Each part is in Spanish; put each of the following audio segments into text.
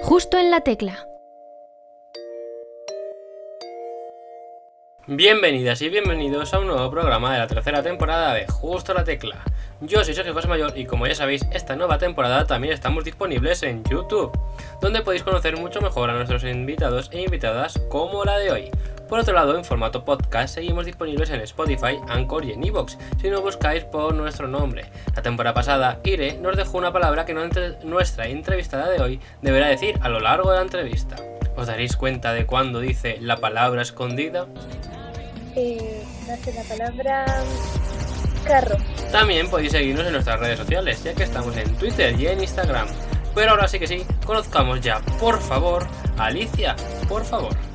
Justo en la tecla. Bienvenidas y bienvenidos a un nuevo programa de la tercera temporada de Justo la Tecla. Yo soy Sergio José Mayor y como ya sabéis, esta nueva temporada también estamos disponibles en YouTube, donde podéis conocer mucho mejor a nuestros invitados e invitadas como la de hoy. Por otro lado, en formato podcast seguimos disponibles en Spotify, Anchor y en Evox, si no buscáis por nuestro nombre. La temporada pasada, Ire nos dejó una palabra que nuestra entrevistada de hoy deberá decir a lo largo de la entrevista. ¿Os daréis cuenta de cuándo dice la palabra escondida? Eh, hace la palabra carro. También podéis seguirnos en nuestras redes sociales, ya que estamos en Twitter y en Instagram. Pero ahora sí que sí, conozcamos ya, por favor, a Alicia, por favor.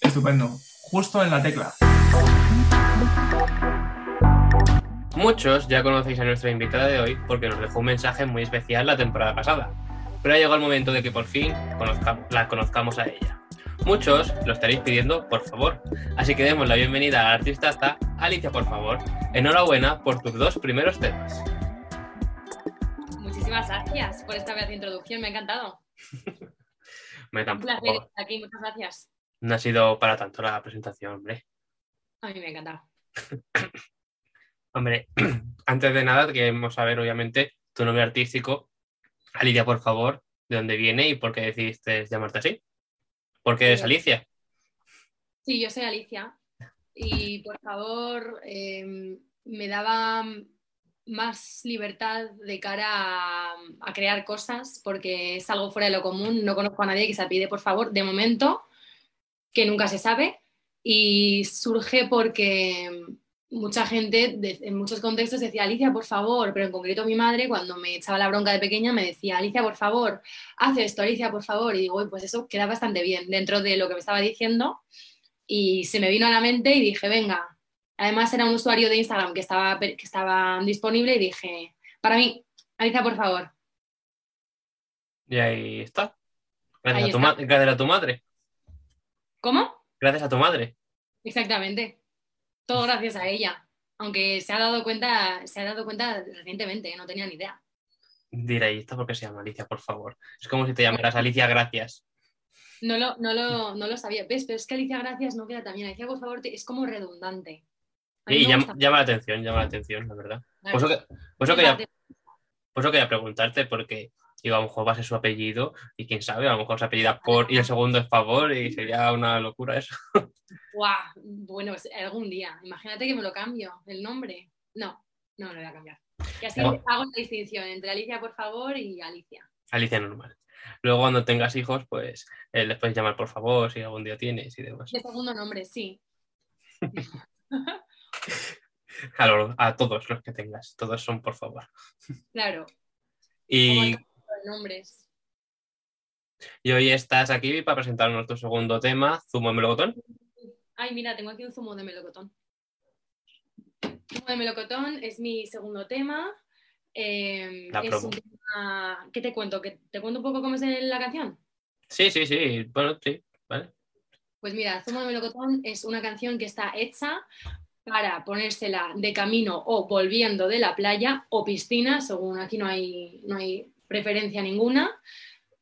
Estupendo. Justo en la tecla. Muchos ya conocéis a nuestra invitada de hoy porque nos dejó un mensaje muy especial la temporada pasada, pero ha llegado el momento de que por fin conozca- la conozcamos a ella. Muchos lo estaréis pidiendo, por favor, así que demos la bienvenida a la artista hasta Alicia, por favor. Enhorabuena por tus dos primeros temas. Muchísimas gracias por esta vez de introducción, me ha encantado. Me Un placer tampoco. estar aquí, muchas gracias. No ha sido para tanto la presentación, hombre. A mí me ha encantado. Hombre, antes de nada queremos saber, obviamente, tu nombre artístico. Alicia, por favor, de dónde viene y por qué decidiste llamarte así. ¿Por qué eres Alicia? Sí, yo soy Alicia. Y por favor eh, me daba más libertad de cara a, a crear cosas porque es algo fuera de lo común, no conozco a nadie que se pide por favor, de momento, que nunca se sabe. Y surge porque mucha gente de- en muchos contextos decía Alicia por favor, pero en concreto mi madre cuando me echaba la bronca de pequeña me decía Alicia por favor, haz esto Alicia por favor y digo, "Uy, pues eso queda bastante bien dentro de lo que me estaba diciendo y se me vino a la mente y dije, venga, además era un usuario de Instagram que estaba, que estaba disponible y dije, para mí, Alicia, por favor. Y ahí está. Gracias, Ahí a tu, está. gracias a tu madre. ¿Cómo? Gracias a tu madre. Exactamente. Todo gracias a ella. Aunque se ha dado cuenta, se ha dado cuenta recientemente, no tenía ni idea. Diréis, ¿esto por qué se llama Alicia, por favor? Es como si te llamaras Alicia Gracias. No lo, no lo, no lo sabía. ¿Ves? Pero es que Alicia Gracias no queda tan bien. Alicia, por favor, te- es como redundante. Mí Y llama, llama la atención, llama la atención, la verdad. Por eso, que- por eso Me quería, parece- por eso quería preguntarte, porque digo, a lo mejor va a ser su apellido y quién sabe, a lo mejor se apellida por y el segundo es favor y sería una locura eso. Guau, bueno, es- algún día. Imagínate que me lo cambio, el nombre. No, no me lo voy a cambiar. Y así Bueno. hago la distinción entre Alicia, por favor, y Alicia. Alicia normal. Luego cuando tengas hijos, pues eh, les puedes llamar por favor si algún día tienes y demás. De segundo nombre, sí. A, lo- a todos los que tengas, todos son por favor. Claro, Y, nombres. y hoy estás aquí para presentarnos tu segundo tema, Zumo de Melocotón. Ay, mira, tengo aquí un zumo de melocotón. Zumo de melocotón es mi segundo tema. Eh, La es un tema... ¿Qué te cuento? ¿Que ¿Te cuento un poco cómo es la canción? Sí, sí, sí, bueno, sí, vale. Pues mira, Zumo de Melocotón es una canción que está hecha para ponérsela de camino o volviendo de la playa o piscina, según aquí no hay, no hay preferencia ninguna,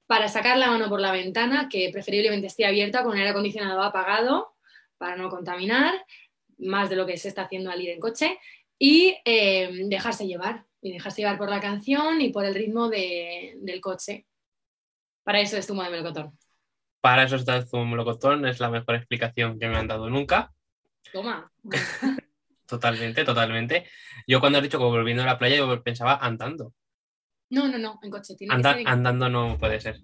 para sacar la mano por la ventana, que preferiblemente esté abierta con el aire acondicionado apagado para no contaminar, más de lo que se está haciendo al ir en coche, y eh, dejarse llevar, y dejarse llevar por la canción y por el ritmo de- del coche. Para eso es Zumo de Melocotón. Para eso está el Zumo de Melocotón, es la mejor explicación que me han dado nunca. Toma. Totalmente, totalmente. Yo cuando he dicho que volviendo a la playa, yo pensaba andando. No, no, no, en coche. Tiene que ser en- andando no puede ser.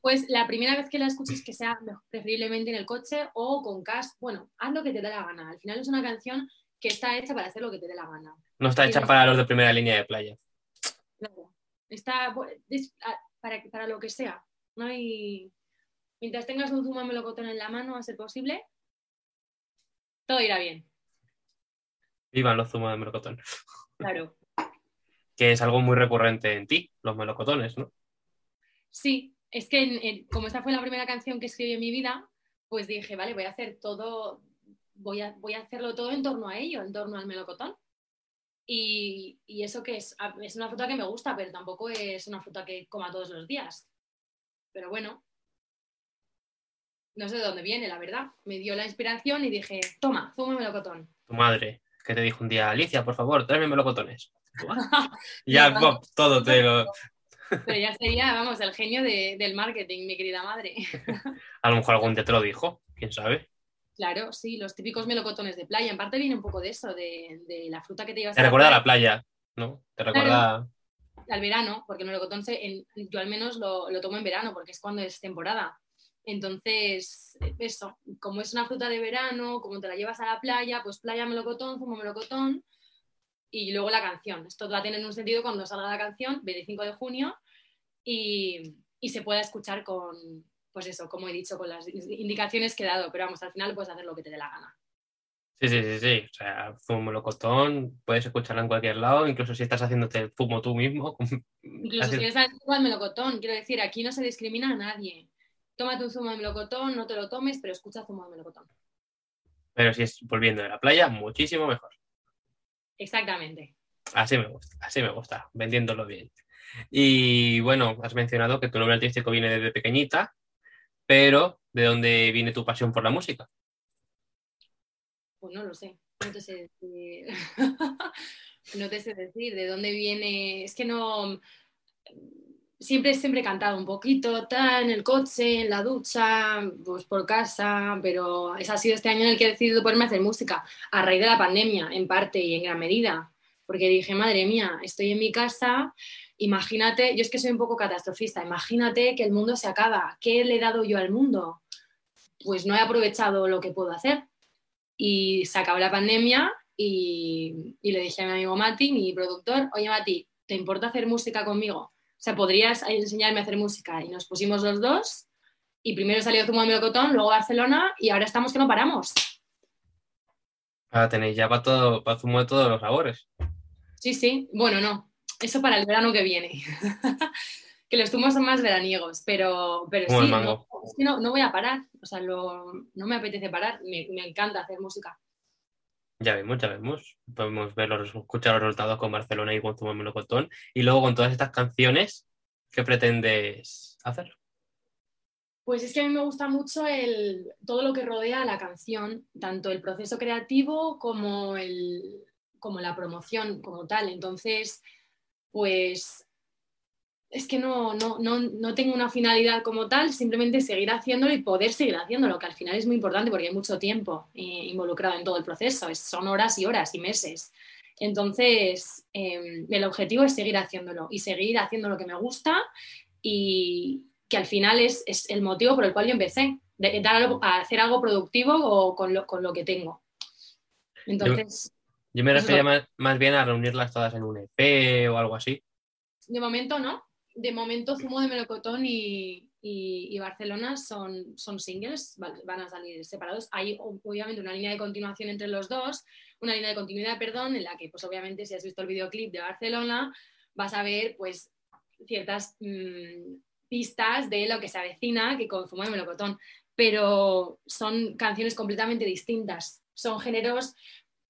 Pues la primera vez que la escuches que sea preferiblemente en el coche o con casco. Bueno, haz lo que te dé la gana. Al final es una canción que está hecha para hacer lo que te dé la gana. No está hecha para los de primera línea de playa. Claro. Está bu- es- a- para, para lo que sea. No hay. Mientras tengas un zumo de melocotón en la mano, a ser posible, todo irá bien. Vivan los zumos de melocotón. Claro. Que es algo muy recurrente en ti, los melocotones, ¿no? Sí, es que en- en- como esta fue la primera canción que escribí en mi vida, pues dije, vale, voy a hacer todo, voy a, voy a hacerlo todo en torno a ello, en torno al melocotón. Y, y eso que es, es una fruta que me gusta, pero tampoco es una fruta que coma todos los días. Pero bueno, no sé de dónde viene, la verdad. Me dio la inspiración y dije, toma, zumo melocotón. Tu madre, que te dijo un día, Alicia, por favor, tráeme melocotones. Ya, todo te lo... Pero ya sería, vamos, el genio de- del marketing, mi querida madre. A lo mejor algún día te lo dijo, quién sabe. Claro, sí, los típicos melocotones de playa. En parte viene un poco de eso, de, de la fruta que te llevas Te a la recuerda a la playa. ¿no? Te recuerda... al verano, porque el melocotón se- en- yo al menos lo, lo tomo en verano, porque es cuando es temporada. Entonces, eso, como es una fruta de verano, como te la llevas a la playa, pues playa, melocotón, zumo melocotón, y luego la canción. Esto va a tener un sentido cuando salga la canción, 25 de junio, y, y se pueda escuchar con, pues eso, como he dicho, con las indicaciones que he dado, pero vamos, al final puedes hacer lo que te dé la gana. Sí, sí, sí, sí. O sea, zumo melocotón, puedes escucharla en cualquier lado, incluso si estás haciéndote el zumo tú mismo. Incluso Así- si alérgico al melocotón, quiero decir, aquí no se discrimina a nadie. Tómate un zumo de melocotón, no te lo tomes, pero escucha zumo de melocotón. Pero si es volviendo de la playa, muchísimo mejor. Exactamente. Así me gusta, así me gusta, vendiéndolo bien. Y bueno, has mencionado que tu nombre artístico viene desde pequeñita, pero ¿de dónde viene tu pasión por la música? Pues no lo sé. No te sé decir. no te sé decir de dónde viene. Es que no. Siempre, siempre he cantado un poquito, tal, en el coche, en la ducha, pues por casa, pero ese ha sido este año en el que he decidido ponerme a hacer música, a raíz de la pandemia, en parte y en gran medida, porque dije, madre mía, estoy en mi casa, imagínate, yo es que soy un poco catastrofista, imagínate que el mundo se acaba, ¿qué le he dado yo al mundo? Pues no he aprovechado lo que puedo hacer. Y se acabó la pandemia y, y le dije a mi amigo Mati, mi productor, oye Mati, ¿te importa hacer música conmigo? O sea, ¿podrías enseñarme a hacer música? Y nos pusimos los dos y primero salió Zumo de Melocotón, luego Barcelona y ahora estamos que no paramos. Ahora tenéis ya para todo, para zumo de todos los sabores. Sí, sí, bueno, no, eso para el verano que viene. que los zumos son más veraniegos, pero, pero Como sí, no, es que no, no voy a parar, o sea, lo- no me apetece parar, me, me encanta hacer música. Ya vemos, ya vemos. Podemos ver los, escuchar los resultados con Barcelona y con de Melocotón. Y luego con todas estas canciones, ¿qué pretendes hacer? Pues es que a mí me gusta mucho el, todo lo que rodea a la canción, tanto el proceso creativo como, el, como la promoción como tal. Entonces, pues es que no, no, no, no tengo una finalidad como tal, simplemente seguir haciéndolo y poder seguir haciéndolo, que al final es muy importante porque hay mucho tiempo eh, involucrado en todo el proceso, es- son horas y horas y meses. Entonces, eh, el objetivo es seguir haciéndolo y seguir haciendo lo que me gusta y que al final es, es el motivo por el cual yo empecé, de dar algo- a hacer algo productivo o con, lo, con lo que tengo. Entonces, Yo me refería más, más bien a reunirlas todas en un EP o algo así. de momento no. De momento Zumo de Melocotón y, Barcelona son, singles, van a salir separados. Hay obviamente una línea de continuación entre los dos, una línea de continuidad, perdón, en la que pues obviamente si has visto el videoclip de Barcelona vas a ver pues ciertas mm, pistas de lo que se avecina que con Zumo de Melocotón, pero son canciones completamente distintas, son géneros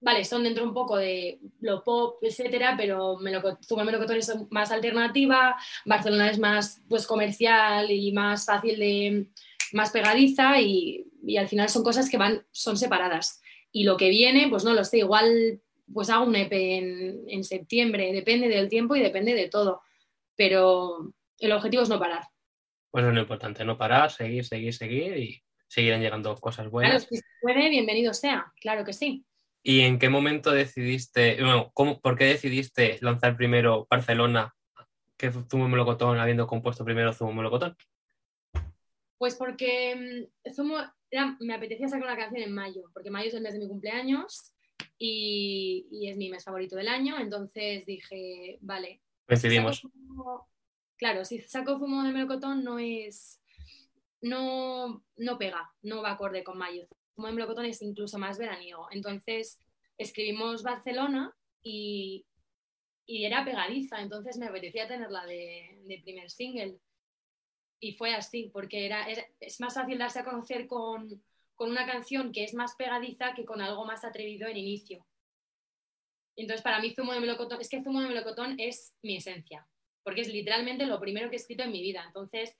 vale, son dentro un poco de lo pop, etcétera, pero de Melocotón es más alternativa, Barcelona es más pues comercial y más fácil de más pegadiza y, y al final son cosas que van, son separadas. Y lo que viene, pues no lo sé, igual pues hago un EP en, en septiembre, depende del tiempo y depende de todo. Pero el objetivo es no parar. Pues es lo importante, no parar, seguir, seguir, seguir y seguirán llegando cosas Claro, buenas. si se puede, bienvenido sea, claro que sí. ¿Y en qué momento decidiste, bueno, ¿cómo, por qué decidiste lanzar primero Barcelona que Zumo Melocotón habiendo compuesto primero Zumo Melocotón? Pues porque mm, Zumo- era- me apetecía sacar una canción en mayo, porque mayo es el mes de mi cumpleaños y, y es mi mes favorito del año, entonces dije, vale, Coincidimos. claro, si saco zumo de melocotón no es, no, no pega, no va acorde con mayo. Zumo de melocotón es incluso más veraniego. Entonces escribimos Barcelona y, y era pegadiza, entonces me apetecía tenerla de, de primer single. Y fue así, porque era, era- es más fácil darse a conocer con, con una canción que es más pegadiza que con algo más atrevido en inicio. Entonces, para mí, Zumo de Melocotón, es que Zumo de Melocotón es mi esencia, porque es literalmente lo primero que he escrito en mi vida. Entonces,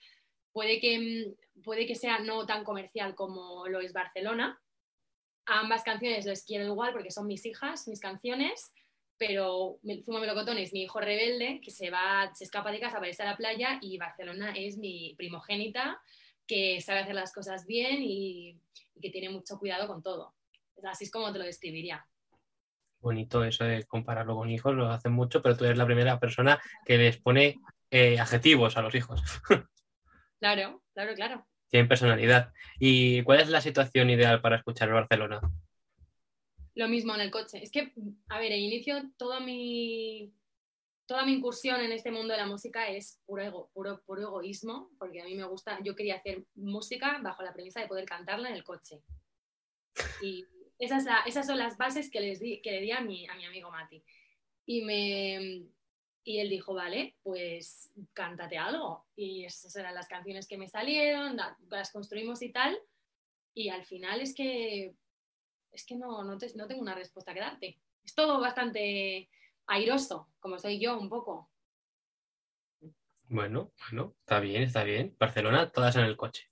puede que, mm, puede que sea no tan comercial como lo es Barcelona. Ambas canciones les quiero igual porque son mis hijas, mis canciones, pero Me- Zumo de Melocotón es mi hijo rebelde que se va, se escapa de casa para irse a la playa y Barcelona es mi primogénita que sabe hacer las cosas bien y, y que tiene mucho cuidado con todo. Así es como te lo describiría. Bonito eso de compararlo con hijos, lo hacen mucho, pero tú eres la primera persona que les pone eh, adjetivos a los hijos. Claro, claro, claro. Tienen personalidad. ¿Y cuál es la situación ideal para escuchar Barcelona? Lo mismo en el coche. Es que, a ver, el inicio, toda mi, toda mi incursión en este mundo de la música es puro, ego, puro, puro egoísmo, porque a mí me gusta, yo quería hacer música bajo la premisa de poder cantarla en el coche. Y esa es la- esas son las bases que, les di, que le di a mi, a mi amigo Mati. Y, me, y él dijo, vale, pues cántate algo. Y esas eran las canciones que me salieron, la- las construimos y tal. Y al final es que es que no, no, te- no tengo una respuesta que darte. Es todo bastante airoso, como soy yo un poco. Bueno, bueno, está bien, está bien. Barcelona, todas en el coche.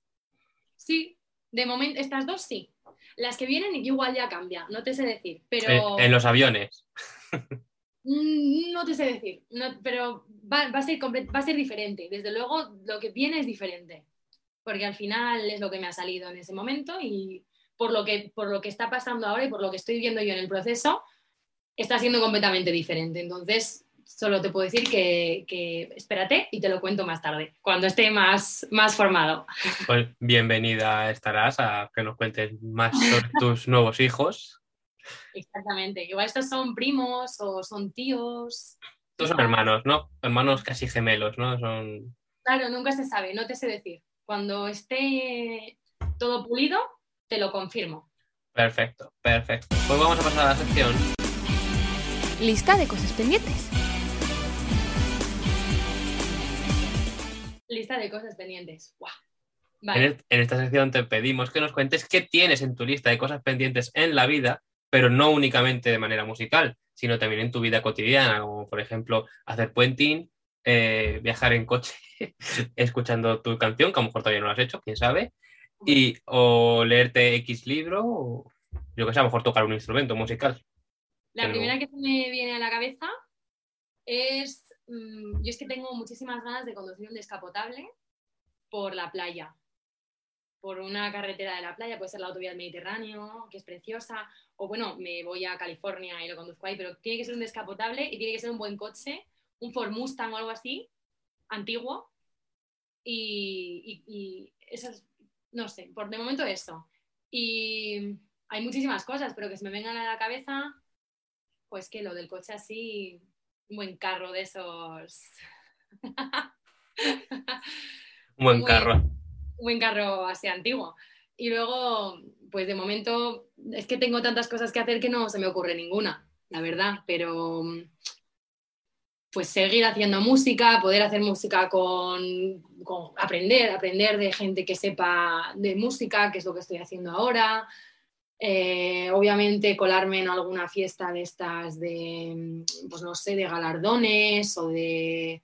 Sí, de momento, estas dos sí. Las que vienen igual ya cambia, no te sé decir, pero En, en los aviones. Mm, no te sé decir, no- pero va, va a ser va a ser diferente. Desde luego, lo que viene es diferente, porque al final es lo que me ha salido en ese momento y por lo que, por lo que está pasando ahora y por lo que estoy viendo yo en el proceso, está siendo completamente diferente. Entonces, solo te puedo decir que, que espérate y te lo cuento más tarde, cuando esté más, más formado. Pues bienvenida estarás a que nos cuentes más sobre tus nuevos hijos. Exactamente. Igual estos son primos o son tíos. Todos son hermanos, ¿no? Hermanos casi gemelos, ¿no? Son. Claro, nunca se sabe, no te sé decir. Cuando esté todo pulido, te lo confirmo. Perfecto, perfecto. Pues vamos a pasar a la sección. Lista de cosas pendientes. Lista de cosas pendientes. ¡Guau! En, el- en esta sección te pedimos que nos cuentes qué tienes en tu lista de cosas pendientes en la vida, pero no únicamente de manera musical, sino también en tu vida cotidiana, como por ejemplo hacer puenting, eh, viajar en coche escuchando tu canción, que a lo mejor todavía no lo has hecho, quién sabe, y o leerte X libro, o yo que sé, a lo mejor tocar un instrumento musical. La pero- primera que me viene a la cabeza es. mm, yo es que tengo muchísimas ganas de conducir un descapotable por la playa. Por una carretera de la playa, puede ser la autovía del Mediterráneo, que es preciosa. O bueno, me voy a California y lo conduzco ahí, pero tiene que ser un descapotable y tiene que ser un buen coche, un Ford Mustang o algo así, antiguo. Y, y, y esas, no sé, por de momento eso. Y hay muchísimas cosas, pero que se me vengan a la cabeza, pues que lo del coche así, un buen carro de esos. Un buen carro. Un buen carro así antiguo. Y luego, pues de momento, es que tengo tantas cosas que hacer que no se me ocurre ninguna, la verdad, pero pues seguir haciendo música, poder hacer música con, aprender, aprender de gente que sepa de música, que es lo que estoy haciendo ahora. Eh, obviamente colarme en alguna fiesta de estas de, pues no sé, de galardones o de...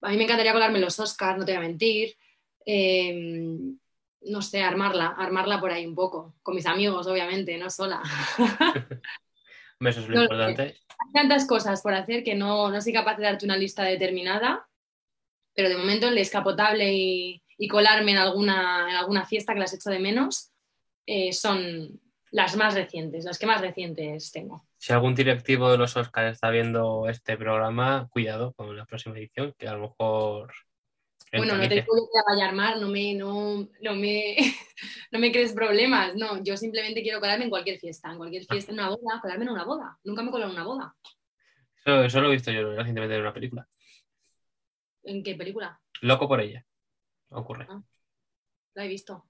A mí me encantaría colarme los Oscars, no te voy a mentir. Eh, no sé, armarla, armarla por ahí un poco, con mis amigos, obviamente, no sola. Eso es lo No lo importante. Hay tantas cosas por hacer que no, no soy capaz de darte una lista determinada, pero de momento el descapotable y, y colarme en alguna, en alguna fiesta que las echo de menos eh, son las más recientes, las que más recientes tengo. Si algún directivo de los Oscars está viendo este programa, cuidado con la próxima edición, que a lo mejor. Bueno, no te vaya a armar, no me, no, no me, no me crees problemas, no, yo simplemente quiero colarme en cualquier fiesta, en cualquier fiesta, en una boda, colarme en una boda, nunca me he colado en una boda. Eso, eso lo he visto yo recientemente en una película. ¿En qué película? Loco por ella. Ocurre. La he visto.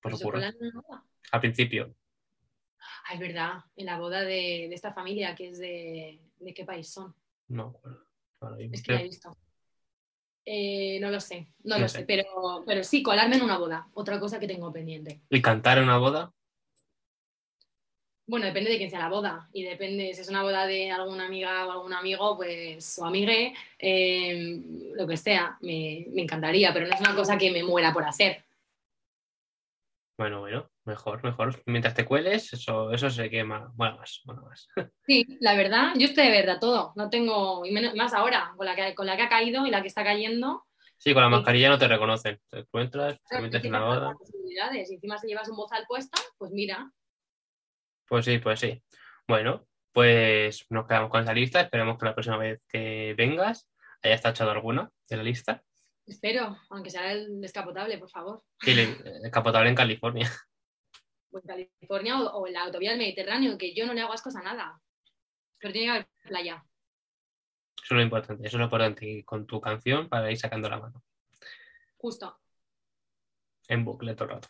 Pues ¿Se ocurre. colan en una boda? Al principio. Ah, es verdad, en la boda de, de esta familia que es de, ¿de qué país son? No mismo. Es que la he visto. Eh, no lo sé, no, No lo sé. sé, pero, pero sí, colarme en una boda, otra cosa que tengo pendiente. ¿Y cantar en una boda? Bueno, depende de quién sea la boda y depende si es una boda de alguna amiga o algún amigo, pues, o amigue, eh, lo que sea, me, me encantaría, pero no es una cosa que me muera por hacer. Bueno, bueno, mejor, mejor. Mientras te cueles, eso, eso se quema. Bueno, más, bueno, más. Sí, la verdad, yo estoy de verdad todo, no tengo, y menos, más ahora, con la, que, con la que ha caído y la que está cayendo, Sí, con la mascarilla no te reconocen. Te encuentras, te metes en empiezas una a boda. y encima si llevas un bozal puesta, pues mira, Pues sí, pues sí. Bueno, pues nos quedamos con esa lista. Esperemos que la próxima vez que vengas hayas tachado alguna de la lista. Espero, aunque sea el descapotable, por favor. Y le- escapotable en California. o en California o, o en la autovía del Mediterráneo, que yo no le hago ascos a nada. Pero tiene que haber playa. Eso es lo importante. Eso es lo importante. Y con tu canción para ir sacando la mano. Justo. En bucle todo el rato.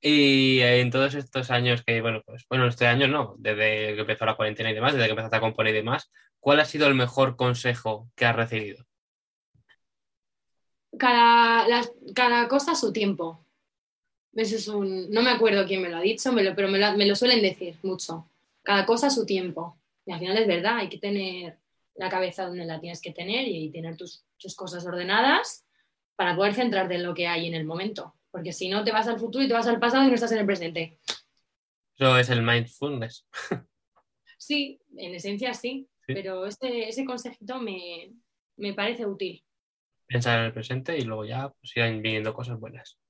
Y en todos estos años que, bueno, pues, bueno, este año no, desde que empezó la cuarentena y demás, desde que empezaste a componer y demás, ¿cuál ha sido el mejor consejo que has recibido? Cada, las- cada cosa a su tiempo. Eso es un, no me acuerdo quién me lo ha dicho, me lo- pero me lo, me lo suelen decir mucho. Cada cosa a su tiempo. Y al final es verdad, hay que tener la cabeza donde la tienes que tener y tener tus, tus cosas ordenadas para poder centrarte en lo que hay en el momento. Porque si no, te vas al futuro y te vas al pasado y no estás en el presente. Eso es el mindfulness. Sí, en esencia sí, Sí. pero ese, ese consejito me, me parece útil. Pensar en el presente y luego ya pues, irán viniendo cosas buenas.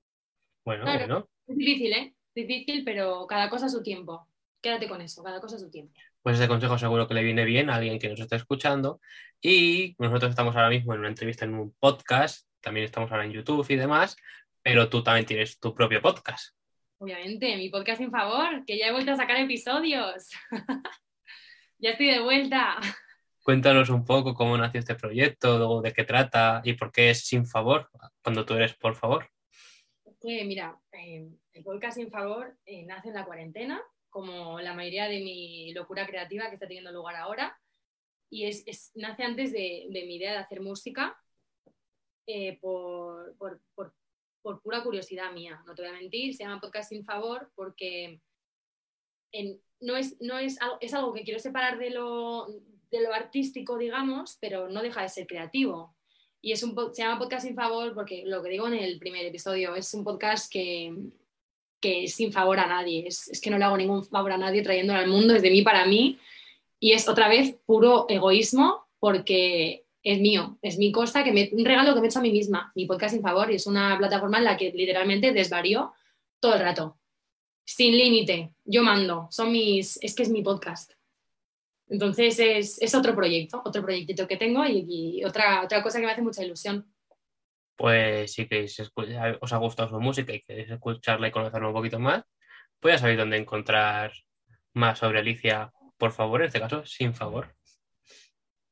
Bueno, Claro. bueno. Es difícil, ¿eh? Difícil, pero cada cosa a su tiempo. Quédate con eso, cada cosa a su tiempo. Pues ese consejo seguro que le viene bien a alguien que nos está escuchando. Y nosotros estamos ahora mismo en una entrevista en un podcast, también estamos ahora en YouTube y demás, pero tú también tienes tu propio podcast. Obviamente, mi podcast sin favor, que ya he vuelto a sacar episodios. ya estoy de vuelta. Cuéntanos un poco cómo nació este proyecto, de qué trata y por qué es sin favor cuando tú eres por favor. Que mira, eh, el podcast sin favor eh, nace en la cuarentena, como la mayoría de mi locura creativa que está teniendo lugar ahora. Y es, nace antes de, mi idea de hacer música eh, por, pura curiosidad mía, no te voy a mentir. Se llama Podcast sin favor porque en- no, es, no es, es algo que quiero separar de lo, de lo artístico, digamos, pero no deja de ser creativo. Y es un, se llama Podcast sin favor porque lo que digo en el primer episodio es un podcast que, que es sin favor a nadie. Es, es que no le hago ningún favor a nadie trayéndolo al mundo, es de mí para mí. Y es otra vez puro egoísmo porque es mío, es mi cosa, que me, un regalo que me he hecho a mí misma. Mi podcast sin favor y es una plataforma en la que literalmente desvarío todo el rato. Sin límite, yo mando, son mis, es que es mi podcast. Entonces es, es otro proyecto, otro proyectito que tengo y, y otra, otra cosa que me hace mucha ilusión. Pues si queréis os ha gustado su música y queréis escucharla y conocerla un poquito más, pues ya sabéis dónde encontrar más sobre Alicia, por favor, en este caso, sin favor,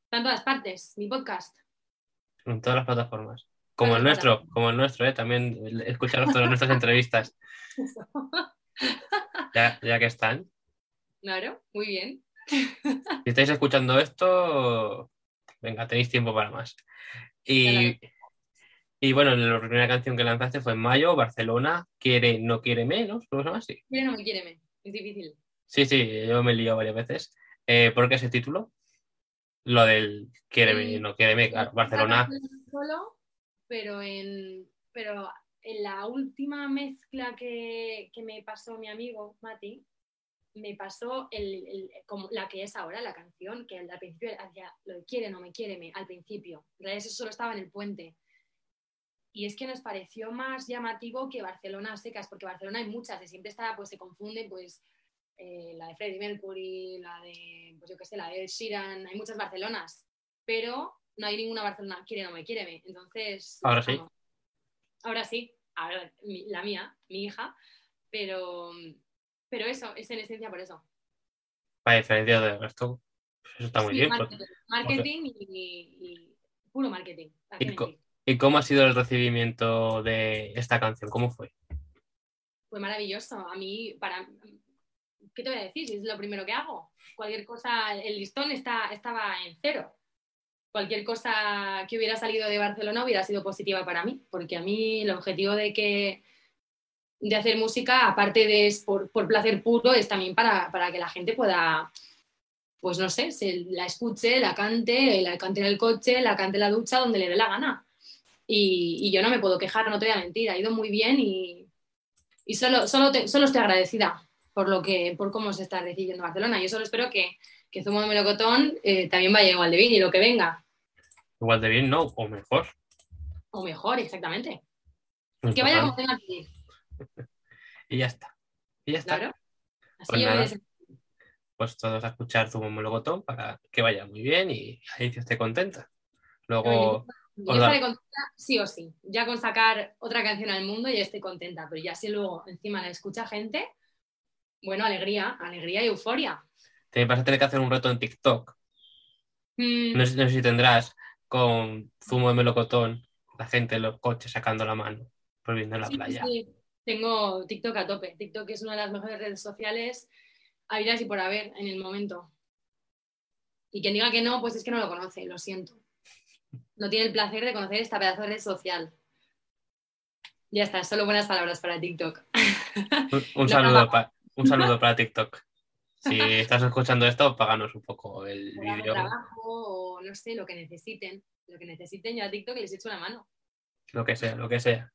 Está en todas partes, mi podcast. en todas las plataformas. Como el nuestro, como el nuestro, ¿eh? también escucharos todas nuestras entrevistas, ya, ya que están. Claro, muy bien. Si estáis escuchando esto, venga, tenéis tiempo para más. Y, y bueno, la primera canción que lanzaste fue en mayo, Barcelona, quiere, no quiere menos, ¿cómo se llama así? Quiere no me quiere, me. es difícil. Sí, sí, yo me he liado varias veces. Eh, ¿Por qué ese título? Lo del quiéreme, Sí. no quiéreme, claro, Barcelona. Solo, pero en, pero en la última mezcla que, que me pasó mi amigo Mati, me pasó el, el- como la que es ahora, la canción, que al principio hacía lo de quiere, no me quiere, me, al principio. En realidad eso solo estaba en el puente. Y es que nos pareció más llamativo que Barcelona secas, porque Barcelona hay muchas y siempre está, pues se confunde, pues eh, la de Freddie Mercury, la de, pues yo qué sé, la de Sheeran, hay muchas Barcelonas, pero no hay ninguna Barcelona, quiere, no me quiere, me. Entonces, Ahora sí. Ahora sí, ahora la mía, mi hija, pero, pero eso, es en esencia por eso. Para diferencia del resto, pues eso está muy Sí, bien. pues. marketing, marketing y, y puro marketing. ¿para qué ¿Y co-? ¿Y cómo ha sido el recibimiento de esta canción? ¿Cómo fue? Fue maravilloso. A mí, para. ¿Qué te voy a decir? Si es lo primero que hago. Cualquier cosa, el listón está, estaba en cero. cualquier cosa que hubiera salido de Barcelona hubiera sido positiva para mí, porque a mí el objetivo de que de hacer música, aparte de es por, por placer puro, es también para, para que la gente pueda, pues no sé, se la escuche, la cante, la cante en el coche, la cante en la ducha, donde le dé la gana. Y, y yo no me puedo quejar, no te voy a mentir, ha ido muy bien y, y solo, solo, te- solo estoy agradecida por, lo que, por cómo se está recibiendo Barcelona. Yo solo espero que, que Zumo de Melocotón eh, también vaya igual de bien y lo que venga. Igual de bien, no, o mejor. O mejor, exactamente. Que vaya como tenga que ir, Y ya está. Y ya está. claro. Así Pues Pues todos a escuchar tu melocotón para que vaya muy bien y Alicia esté contenta. Luego, Yo estaré contenta sí o sí. Ya con sacar otra canción al mundo ya estoy contenta, pero ya si luego encima la escucha gente, bueno, alegría, alegría y euforia. te vas a tener que hacer un reto en TikTok. Mm, No sé, no sé si tendrás con zumo de melocotón, la gente en los coches sacando la mano, volviendo a la sí, playa. sí, Tengo TikTok a tope. TikTok es una de las mejores redes sociales habidas y por haber en el momento. Y quien diga que no, pues es que no lo conoce, lo siento. No tiene el placer de conocer esta pedazo de red social. Ya está, solo buenas palabras para TikTok. Un, saludo, grabamos. pa- un saludo para TikTok. Si estás escuchando esto, páganos un poco el vídeo, trabajo o no sé, lo que necesiten. Lo que necesiten, yo a TikTok les echo una mano. lo que sea, lo que sea.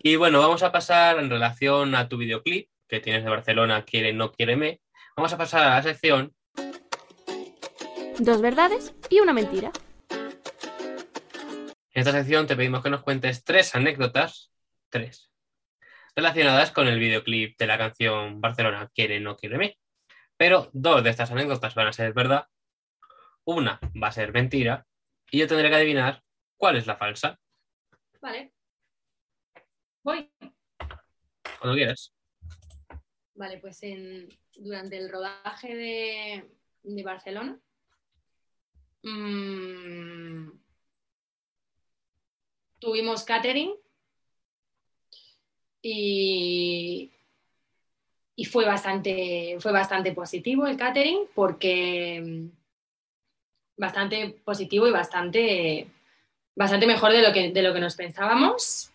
Y bueno, vamos a pasar en relación a tu videoclip que tienes de Barcelona, quiere, no quiere me. Vamos a pasar a la sección Dos verdades y una mentira. En esta sección te pedimos que nos cuentes tres anécdotas, tres, relacionadas con el videoclip de la canción Barcelona quiere, no quiere me. Pero dos de estas anécdotas van a ser verdad, una va a ser mentira y yo tendré que adivinar cuál es la falsa, Vale. Voy. cuando quieras. Vale, pues durante el rodaje de, de Barcelona, mm, tuvimos catering y, y fue, bastante, fue bastante positivo el catering porque mm, bastante positivo y bastante, bastante mejor de lo que, de lo que nos pensábamos.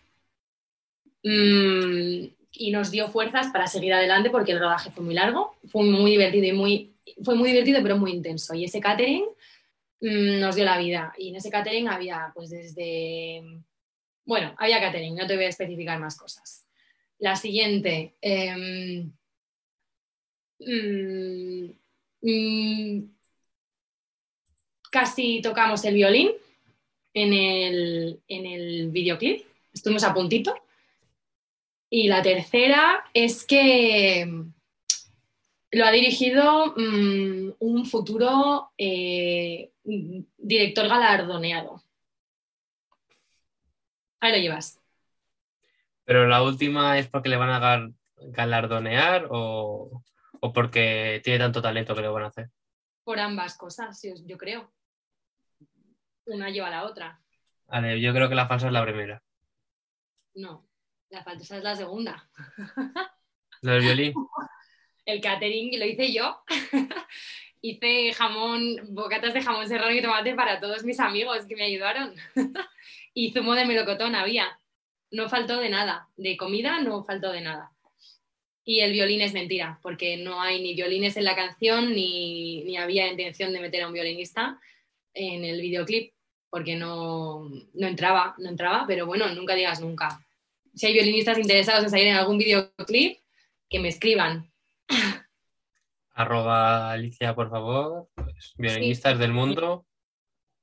Mm, y nos dio fuerzas para seguir adelante porque el rodaje fue muy largo, fue muy divertido y muy, fue muy divertido pero muy intenso. Y ese catering mm, nos dio la vida. Y en ese catering había pues desde, bueno, había catering, no te voy a especificar más cosas. La siguiente, em, mm, casi tocamos el violín en el, en el videoclip, estuvimos a puntito. Y la tercera es que mm, lo ha dirigido mm, un futuro eh, director galardoneado. Ahí lo llevas. Pero la última es porque le van a galardonear o, o porque tiene tanto talento que lo van a hacer. Por ambas cosas, yo, yo creo. Una lleva a la otra. Vale, yo creo que la falsa es la primera. No, la falsa es la segunda. Lo del violín. El catering lo hice yo. hice jamón, bocatas de jamón serrano y tomate para todos mis amigos que me ayudaron. y zumo de melocotón había. No faltó de nada. De comida no faltó de nada. Y el violín es mentira, porque no hay ni violines en la canción, ni, ni había intención de meter a un violinista en el videoclip, porque no, no entraba, no entraba, pero bueno, nunca digas nunca. Si hay violinistas interesados en salir en algún videoclip, que me escriban. Arroba Alicia, por favor. Pues, violinistas del mundo.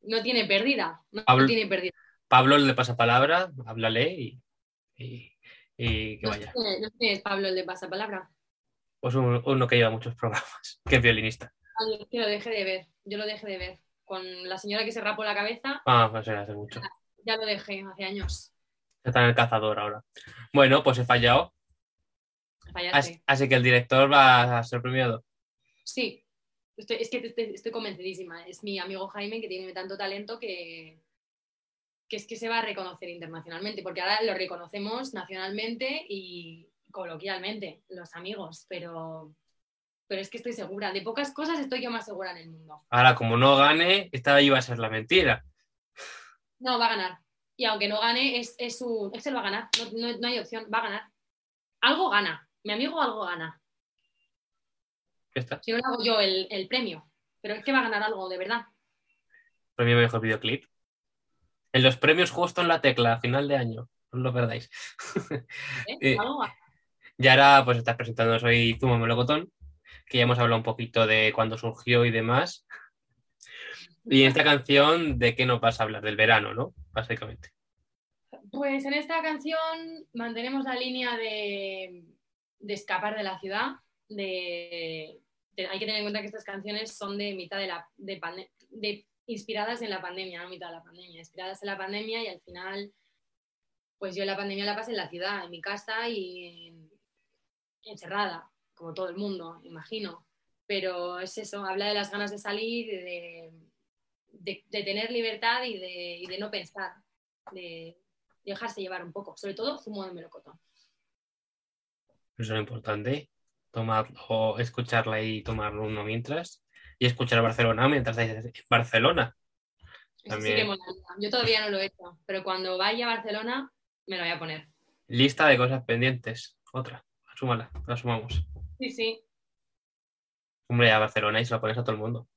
No tiene pérdida, no, Pablo- tiene pérdida. Pablo le pasa palabra, háblale y, y, y que No vaya. no sé quién es Pablo el de pasapalabra. Pues un- uno que lleva muchos programas, que es violinista. Ay, es que lo dejé de ver, yo lo dejé de ver. Con la señora que se rapó la cabeza, Ah, pues hace mucho. ya lo dejé hace años. Está en el cazador ahora. Bueno, pues he fallado. Fallaste. Así, así que el director va a ser premiado. Sí, estoy, es que estoy, estoy convencidísima. Es mi amigo Jaime que tiene tanto talento que, que es que se va a reconocer internacionalmente, porque ahora lo reconocemos nacionalmente y coloquialmente, los amigos, pero, pero es que estoy segura. De pocas cosas estoy yo más segura en el mundo. Ahora, como no gane, esta iba a ser la mentira. No, va a ganar. Y aunque no gane, es, es un. Es que él va a ganar. No, no- no hay opción, va a ganar. Algo gana. Mi amigo algo gana. Está. Si no le hago yo el, el premio. Pero es que va a ganar algo, de verdad. Premio mejor videoclip. En los premios justo en la tecla, a final de año. No lo perdáis. ¿eh? Eh, Algo gana. Y ahora pues estás presentando Soy Zumo Melocotón, que ya hemos hablado un poquito de cuándo surgió y demás. Y en esta canción, ¿de qué no pasa a hablar? Del verano, ¿no? Básicamente. Pues en esta canción mantenemos la línea de, de escapar de la ciudad. De, hay que tener en cuenta que estas canciones son de mitad de la de, de- inspiradas en la pandemia, no mitad de la pandemia, inspiradas en la pandemia y al final, pues yo la pandemia la pasé en la ciudad, en mi casa y en- encerrada, como todo el mundo, imagino. Pero es eso, habla de las ganas de salir, de, de- de tener libertad y de, y de no pensar, de dejarse llevar un poco, sobre todo zumo de melocotón. Eso es lo importante. Tomar o escucharla y tomarlo uno mientras. Y escuchar a Barcelona mientras estáis en Barcelona. También. sí que molaría. Yo todavía no lo he hecho, pero cuando vaya a Barcelona me lo voy a poner. Lista de cosas pendientes. Otra. Súmala, la sumamos. Sí, sí, Hombre, a Barcelona y se lo pones a todo el mundo.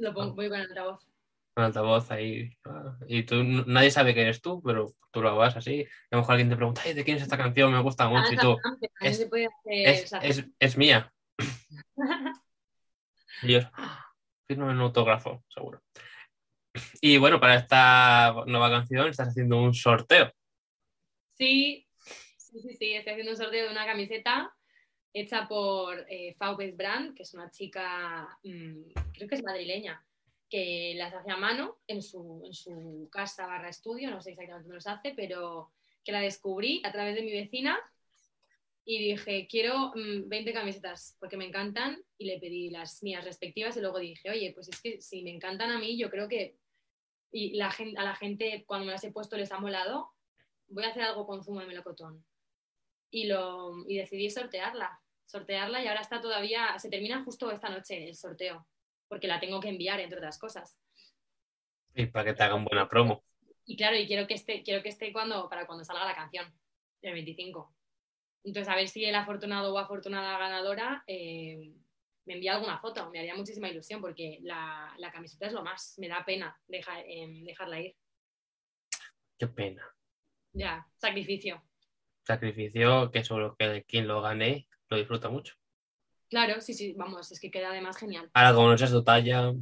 Lo pongo, voy con el altavoz. Con altavoz ahí. ah, Y tú, nadie sabe que eres tú, pero tú lo hagas así. A lo mejor alguien te pregunta, "Ay, ¿de quién es esta canción? Me gusta mucho. Y tú, es- se puede hacer, es, mía. Y yo, "Ah, firmo en un autógrafo, seguro. Y bueno, para esta nueva canción estás haciendo un sorteo. Sí, sí, sí, sí, estoy haciendo un sorteo de una camiseta hecha por eh, Faupes Brand, que es una chica, mm, creo que es madrileña, que las hace a mano en su, en su casa barra estudio, no sé exactamente dónde los hace, pero que la descubrí a través de mi vecina y dije, quiero mm, 20 camisetas porque me encantan y le pedí las mías respectivas y luego dije, oye, pues es que si me encantan a mí, yo creo que y la gente, a la gente cuando me las he puesto les ha molado, voy a hacer algo con zumo de melocotón. Y, lo, y decidí sortearla, sortearla y ahora está todavía, se termina justo esta noche el sorteo, porque la tengo que enviar, entre otras cosas. Y para que te hagan buena promo. Y claro, y quiero que esté, quiero que esté cuando, para cuando salga la canción, el 25. Entonces, a ver si el afortunado o afortunada ganadora eh, me envía alguna foto. Me haría muchísima ilusión porque la, la camiseta es lo más. Me da pena deja- em, dejarla ir. Qué pena. Ya, sacrificio. Sacrificio que seguro que quien lo gane lo disfruta mucho. Claro, sí, sí, vamos, es que queda además genial. Ahora, como no seas tu talla.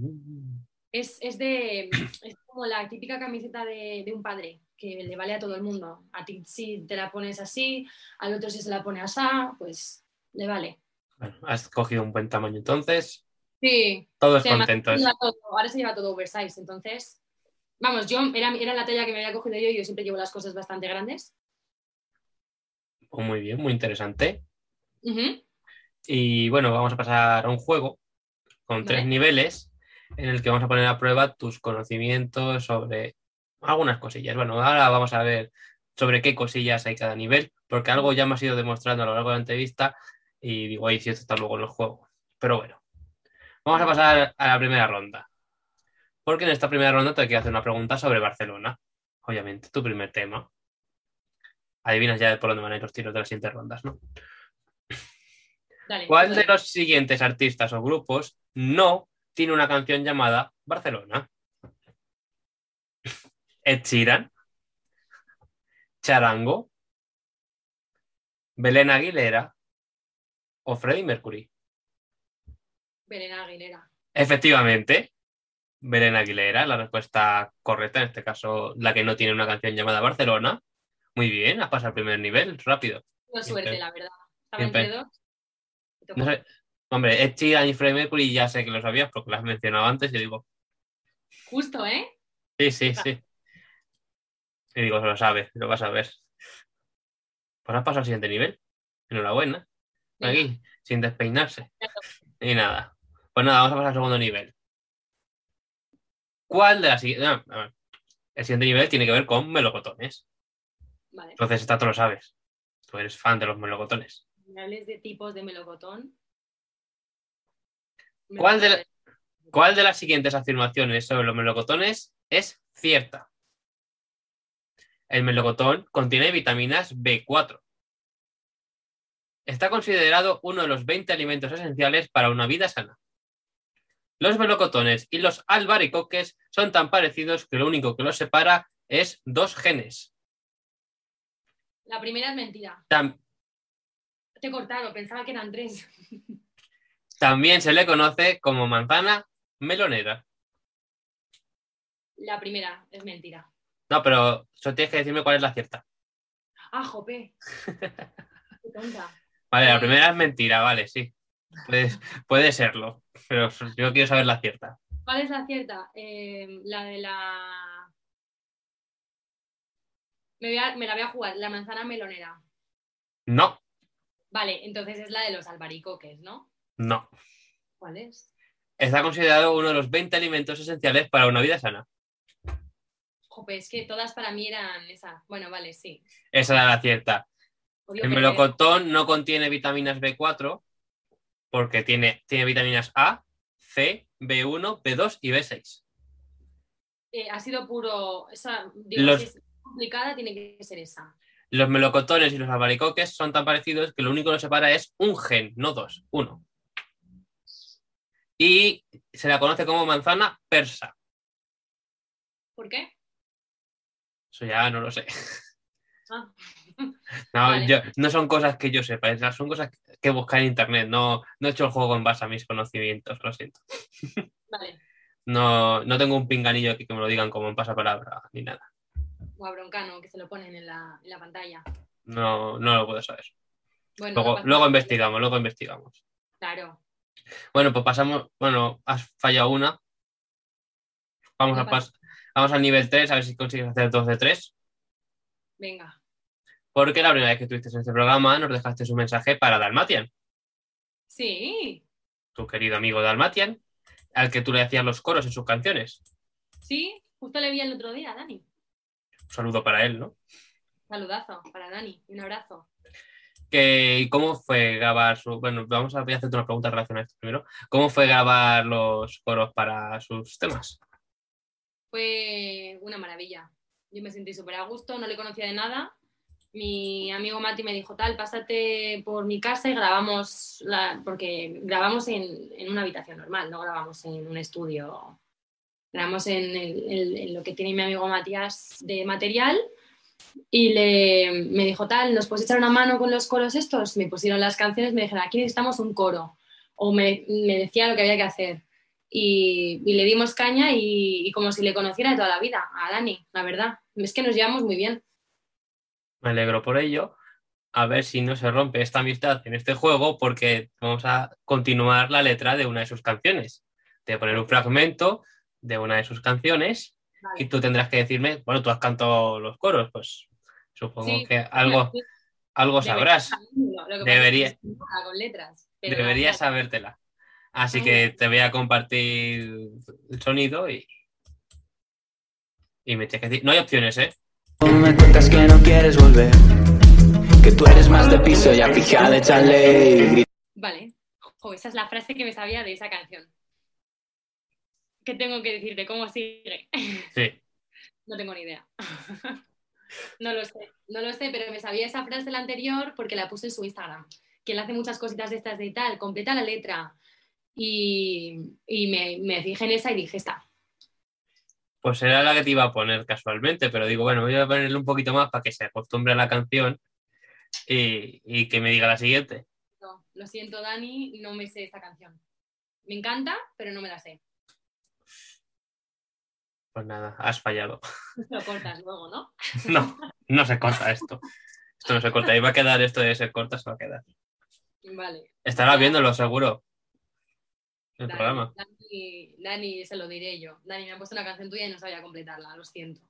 Es, es de, es como la típica camiseta de, de un padre que le vale a todo el mundo. A ti si te la pones así, al otro si se la pone así, pues le vale. Bueno, has cogido un buen tamaño entonces. Sí, Todos Sí, contentos. todo- ahora se lleva todo oversize, entonces, vamos, yo era, era la talla que me había cogido yo y yo siempre llevo las cosas bastante grandes. Pues muy bien, muy interesante. Y bueno, vamos a pasar a un juego con tres Vale. niveles en el que vamos a poner a prueba tus conocimientos sobre algunas cosillas. Bueno, ahora vamos a ver sobre qué cosillas hay cada nivel, porque algo ya me ha ido demostrando a lo largo de la entrevista y digo, ahí si esto está luego en el juego. Pero bueno, vamos a pasar a la primera ronda. Porque en esta primera ronda te quiero hacer una pregunta sobre Barcelona. Obviamente, tu primer tema. Adivinas ya por dónde van a ir los tiros de las siguientes rondas, ¿no? Dale. ¿Cuál de los siguientes artistas o grupos no tiene una canción llamada Barcelona? Ed Sheeran, Charango, Belén Aguilera o Freddie Mercury. Belén Aguilera. Efectivamente, Belén Aguilera, la respuesta correcta, en este caso la que no tiene una canción llamada Barcelona. Muy bien, has pasado al primer nivel, rápido. Suerte, la verdad. Estaba entre dos. No sé, hombre, Ed Sheeran y Freddie Mercury ya sé que lo sabías porque lo has mencionado antes y digo, Justo, ¿eh? Sí, sí, sí. Y digo, lo sabe, lo vas a ver. Pues has pasado al siguiente nivel. Enhorabuena. Aquí, sin despeinarse. Y nada. Pues nada, vamos a pasar al segundo nivel. ¿Cuál de las siguientes? el siguiente nivel tiene que ver con melocotones. Vale. Entonces, esta tú lo sabes. Tú eres fan de los melocotones. Me hables de tipos de melocotón. Me ¿Cuál de gusta la- ¿Cuál de las siguientes afirmaciones sobre los melocotones es cierta? El melocotón contiene vitaminas B4. Está considerado uno de los 20 alimentos esenciales para una vida sana. Los melocotones y los albaricoques son tan parecidos que lo único que los separa es dos genes. La primera es mentira. Tam- Te he cortado, pensaba que eran tres. también se le conoce como manzana melonera. La primera es mentira. No, pero solo tienes que decirme cuál es la cierta. Ah, jope. Qué tonta. Vale, la Eh. primera es mentira, vale, sí. Puede, puede serlo, pero yo quiero saber la cierta. ¿Cuál es la cierta? Eh, la de la. Me, voy a- me la voy a jugar, la manzana melonera. No, Vale, entonces es la de los albaricoques, ¿no? no. ¿Cuál es? Está considerado uno de los 20 alimentos esenciales para una vida sana. Jope, es que todas para mí eran esa. Bueno, vale, sí. Esa era la cierta. Odio El melocotón no contiene vitaminas B4 porque tiene, tiene vitaminas A, C, B1, B2 y B6. Eh, ha sido puro. Esa, digo, Los- si es complicada, tiene que ser esa. Los melocotones y los albaricoques son tan parecidos que lo único que los separa es un gen, no dos, uno. Y se la conoce como manzana persa. ¿Por qué? Eso ya no lo sé. Ah. No, Vale. yo- no son cosas que yo sepa, son cosas que buscar en internet. No, no he hecho el juego en base a mis conocimientos, lo siento. Vale. No, no tengo un pinganillo aquí que me lo digan como en pasapalabra ni nada. O a Broncano, que se lo ponen en la, en la pantalla. No, no lo puedo saber. Bueno, no Luego, pasa luego investigamos, luego investigamos. Claro. Bueno, pues pasamos. Bueno, has fallado una. Vamos, No a pas- vamos al nivel 3, a ver si consigues hacer 2 de 3. Venga. Porque la primera vez que estuviste en este programa nos dejaste un mensaje para Dalmatian, Sí. tu querido amigo Dalmatian, al que tú le hacías los coros en sus canciones. Sí, justo le vi el otro día, Dani. Un saludo para él, ¿no? Saludazo para Dani. Un abrazo. ¿y ¿Cómo fue grabar su.? Bueno, vamos a voy a hacerte una pregunta relacionada a esto primero. ¿Cómo fue grabar los coros para sus temas? Fue una maravilla. Yo me sentí súper a gusto, no le conocía de nada. Mi amigo Mati me dijo, tal, pásate por mi casa y grabamos, la... porque grabamos en, en una habitación normal, no grabamos en un estudio. Grabamos en, el- en lo que tiene mi amigo Matías de material y le, me dijo, tal, ¿nos puedes echar una mano con los coros estos? Me pusieron las canciones, me dijeron, aquí necesitamos un coro. O me, me decía lo que había que hacer y, y le dimos caña y, y como si le conociera de toda la vida a Dani, la verdad. Es que nos llevamos muy bien. Me alegro por ello. A ver si no se rompe esta amistad en este juego, porque vamos a continuar la letra de una de sus canciones. Te voy a poner un fragmento de una de sus canciones y tú tendrás que decirme, bueno, tú has cantado los coros, pues supongo Sí. que algo, algo sabrás. Debería- con letras. pero Deberías sabértela. Así que te voy a compartir el sonido y, y me tienes que decir. No hay opciones, ¿eh? Me cuentas que no quieres volver, que tú eres más de piso, ya fija de chale. Vale. Jo, esa es la frase que me sabía de esa canción. ¿Qué tengo que decirte? ¿Cómo sigue? Sí. No tengo ni idea. No lo sé, no lo sé, pero me sabía esa frase la anterior porque la puse en su Instagram. Que él hace muchas cositas de estas de tal, completa la letra. Y, y me, me fijé en esa y dije, esta. Pues era la que te iba a poner casualmente, pero digo, bueno, voy a ponerle un poquito más para que se acostumbre a la canción y, y que me diga la siguiente. No, lo siento, Dani, no me sé esta canción. Me encanta, pero no me la sé. Pues nada, has fallado. Lo cortas luego, ¿no? No, no se corta esto. Esto no se corta. Ahí va a quedar esto de ser corta, se va a quedar. Vale. Estará viéndolo seguro. El Dani, programa. Dani, Dani, se lo diré yo. Dani, me ha puesto una canción tuya y no sabía completarla, lo siento.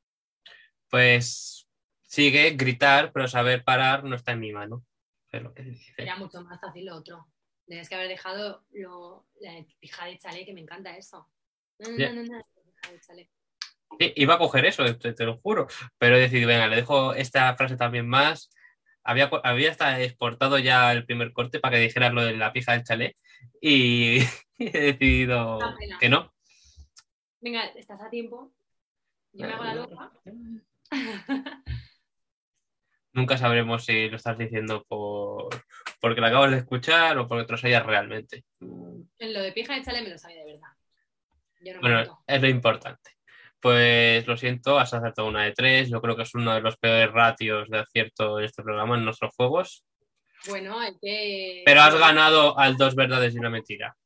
Pues sigue, gritar, pero saber parar no está en mi mano. Es lo que dice. Era mucho más fácil lo otro. Tienes que haber dejado lo, la pija de chale, que me encanta eso. No, no, Ya. no, no, no, pija de. Sí, iba a coger eso, te, te lo juro. Pero he decidido, venga, le dejo esta frase también más. había, había hasta exportado ya el primer corte para que dijeras lo de la pija del chalet y he decidido pena. que no. Venga, estás a tiempo. Yo me hago la loca. Nunca sabremos si lo estás diciendo por porque lo acabas de escuchar o porque te lo sabías realmente. En lo de pija de chale me lo sabía de verdad. Yo no Bueno, es lo importante. Pues lo siento, has acertado una de tres. Yo creo que es uno de los peores ratios de acierto en este programa, en nuestros juegos. Bueno, hay que. Pero has ganado al dos verdades y una mentira.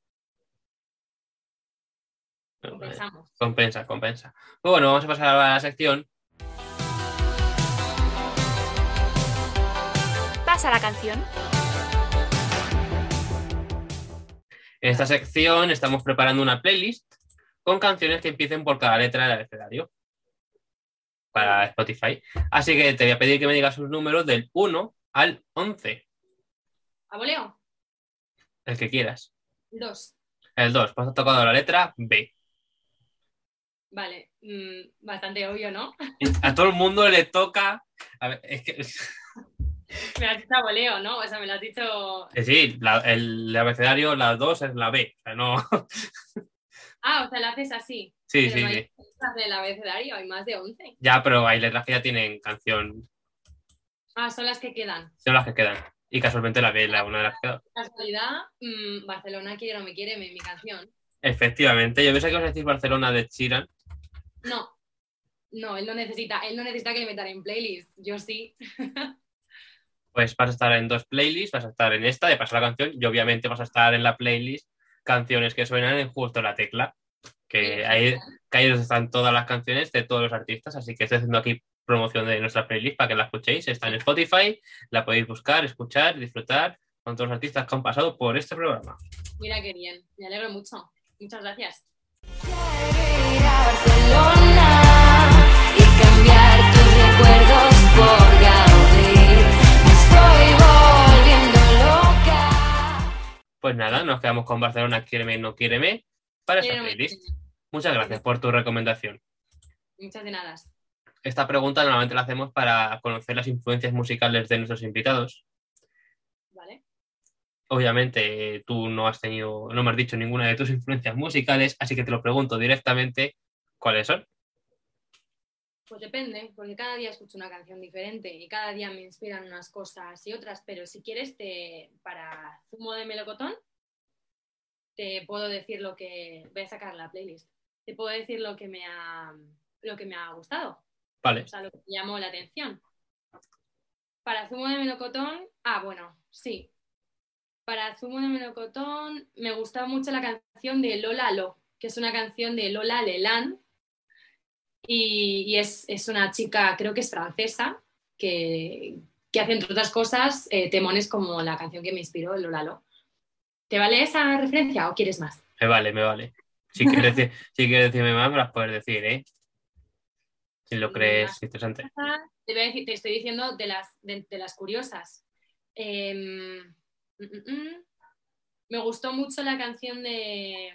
Compensamos. Compensa, compensa. Bueno, vamos a pasar a la sección. Pasa la canción. En esta sección estamos preparando una playlist con canciones que empiecen por cada letra del abecedario para Spotify. Así que te voy a pedir que me digas sus números del 1 al 11, ¿A voleo? el que quieras. Dos. El 2, pues has tocado la letra B. Vale. mm, bastante obvio, ¿no? A todo el mundo le toca. A ver, es que. Me has dicho a voleo, ¿no? O sea, me lo has dicho. sí, la- el abecedario, la 2 es la B. O sea, no. Ah, o sea, lo haces así. Sí, Pero sí, no hay sí. del abecedario, hay más de 11. Ya, pero hay letras que ya tienen canción. Ah, son las que quedan. Son las que quedan. Y casualmente la B, la una de las que queda. Casualidad, mm, Barcelona quiere o no me quiere, mi, mi canción. Efectivamente, yo pensé que ibas a decir Barcelona de Chiran. No, no, él no necesita, él no necesita que le metan en playlist. Yo sí. Pues vas a estar en dos playlists, vas a estar en esta de paso la canción y obviamente vas a estar en la playlist canciones que suenan en justo la tecla. Que ahí, que ahí están todas las canciones de todos los artistas, así que estoy haciendo aquí promoción de nuestra playlist para que la escuchéis. Está en Spotify, la podéis buscar, escuchar, disfrutar con todos los artistas que han pasado por este programa. Mira qué bien, me alegro mucho. Muchas gracias. Pues nada, nos quedamos con Barcelona, Quiéreme, no quiéreme, para esta playlist. Muchas gracias por tu recomendación. Muchas de nada. Esta pregunta normalmente la hacemos para conocer las influencias musicales de nuestros invitados. ¿Vale? Obviamente tú no has tenido, no me has dicho ninguna de tus influencias musicales, así que te lo pregunto directamente, ¿cuáles son? Pues depende, porque cada día escucho una canción diferente y cada día me inspiran unas cosas y otras, pero si quieres, te, para zumo de melocotón, te puedo decir lo que. Voy a sacar la playlist. Te puedo decir lo que me ha, lo que me ha gustado, Vale, o sea, lo que me llamó la atención. Para zumo de melocotón, ah, bueno, sí. Para zumo de melocotón me gustaba mucho la canción de Lola Lo, que es una canción de Lola Leland, y, y es, es una chica, creo que es francesa, que, que hace, entre otras cosas, eh, temones como la canción que me inspiró, Lola Lo. ¿Te vale esa referencia o quieres más? me vale, me vale. Si quieres, decir, si quieres decirme más, me las puedes decir, ¿eh? Si lo crees interesante. Te, decir- estoy diciendo de las, de, de las curiosas. Em, mm, mm, mm. me gustó mucho la canción de,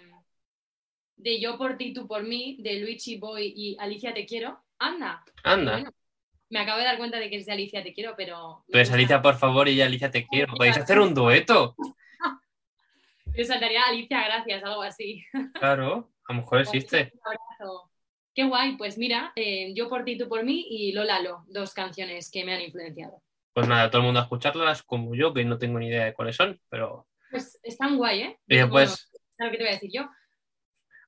de Yo por ti, tú por mí, de Luigi Boy y Alicia Te Quiero. Anda. Anda, Bueno, me acabo de dar cuenta de que es de Alicia Te Quiero, pero... gusta. Alicia, por favor, y yo, Alicia, te quiero. ¿Podéis hacer un dueto? Le saltaría Alicia, gracias, algo así. Claro, a lo mejor existe. Un abrazo. Qué guay, pues mira, eh, Yo por ti, tú por mí y Lola Lo, dos canciones que me han influenciado. Pues nada, todo el mundo a escucharlas, como yo, que no tengo ni idea de cuáles son, pero... Pues están guay, ¿eh? Y después, Bueno, ¿sabes qué te voy a decir yo?